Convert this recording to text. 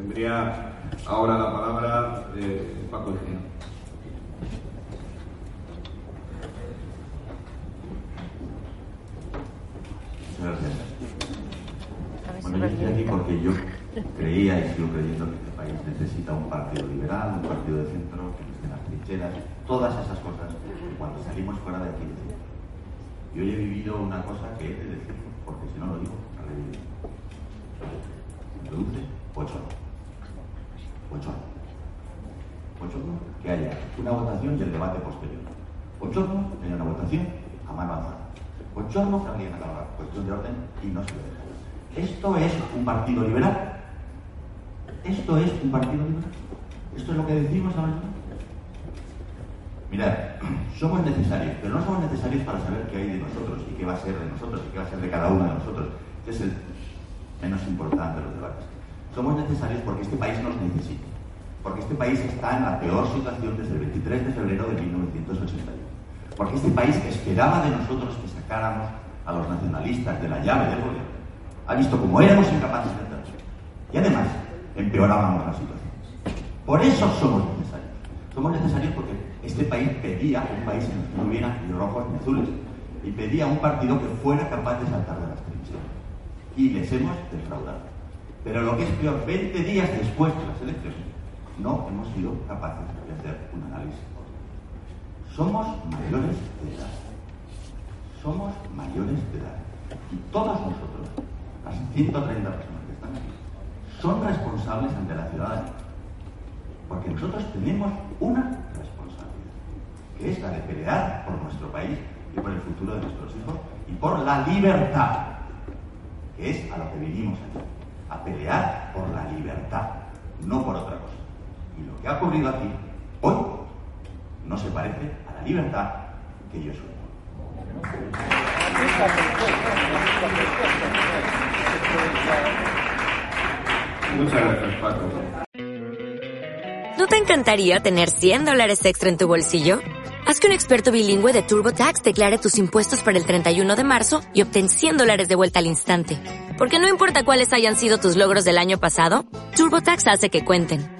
Tendría ahora la palabra eh, Paco. Muchas gracias. Bueno, yo estoy aquí porque yo creía y sigo creyendo que este país necesita un partido liberal, un partido de centro, que no esté en las trincheras, todas esas cosas que cuando salimos fuera de aquí decimos. Yo hoy he vivido una cosa que he de decir, porque si no lo digo, no lo he vivido. Introduce ocho no. Ocho no. Ocho no, que haya una votación y el debate posterior. Ocho no, que haya una votación a mano alzada. Ocho no, que alguien haga la cuestión de orden y no se lo deja. Esto es un partido liberal. Esto es un partido liberal. Esto es lo que decimos ahora mismo. Mirad, somos necesarios, pero no somos necesarios para saber qué hay de nosotros y qué va a ser de nosotros y qué va a ser de cada uno de nosotros, que es el menos importante de los debates. Somos necesarios porque este país nos necesita, porque este país está en la peor situación desde el 23 de febrero de 1981, porque este país esperaba de nosotros que sacáramos a los nacionalistas de la llave del gobierno. Ha visto cómo éramos incapaces de hacerlo. Y además, empeorábamos la situación. Por eso somos necesarios. Somos necesarios porque este país pedía un país en el que no hubiera ni rojos ni azules. Y pedía un partido que fuera capaz de saltar de las trincheras. Y les hemos defraudado. Pero lo que es peor, 20 días después de las elecciones, no hemos sido capaces de hacer un análisis. Somos mayores de edad. Somos mayores de edad. Y todos nosotros, las 130 personas que están aquí, son responsables ante la ciudadanía. Porque nosotros tenemos una responsabilidad, que es la de pelear por nuestro país y por el futuro de nuestros hijos y por la libertad, que es a lo que vinimos aquí, a pelear por la libertad, no por otra cosa. Y lo que ha ocurrido aquí, hoy, no se parece a la libertad que yo soy. Muchas gracias, Paco. ¿No te encantaría tener 100 dólares extra en tu bolsillo? Haz que un experto bilingüe de TurboTax declare tus impuestos para el 31 de marzo y obtén 100 dólares de vuelta al instante. Porque no importa cuáles hayan sido tus logros del año pasado, TurboTax hace que cuenten.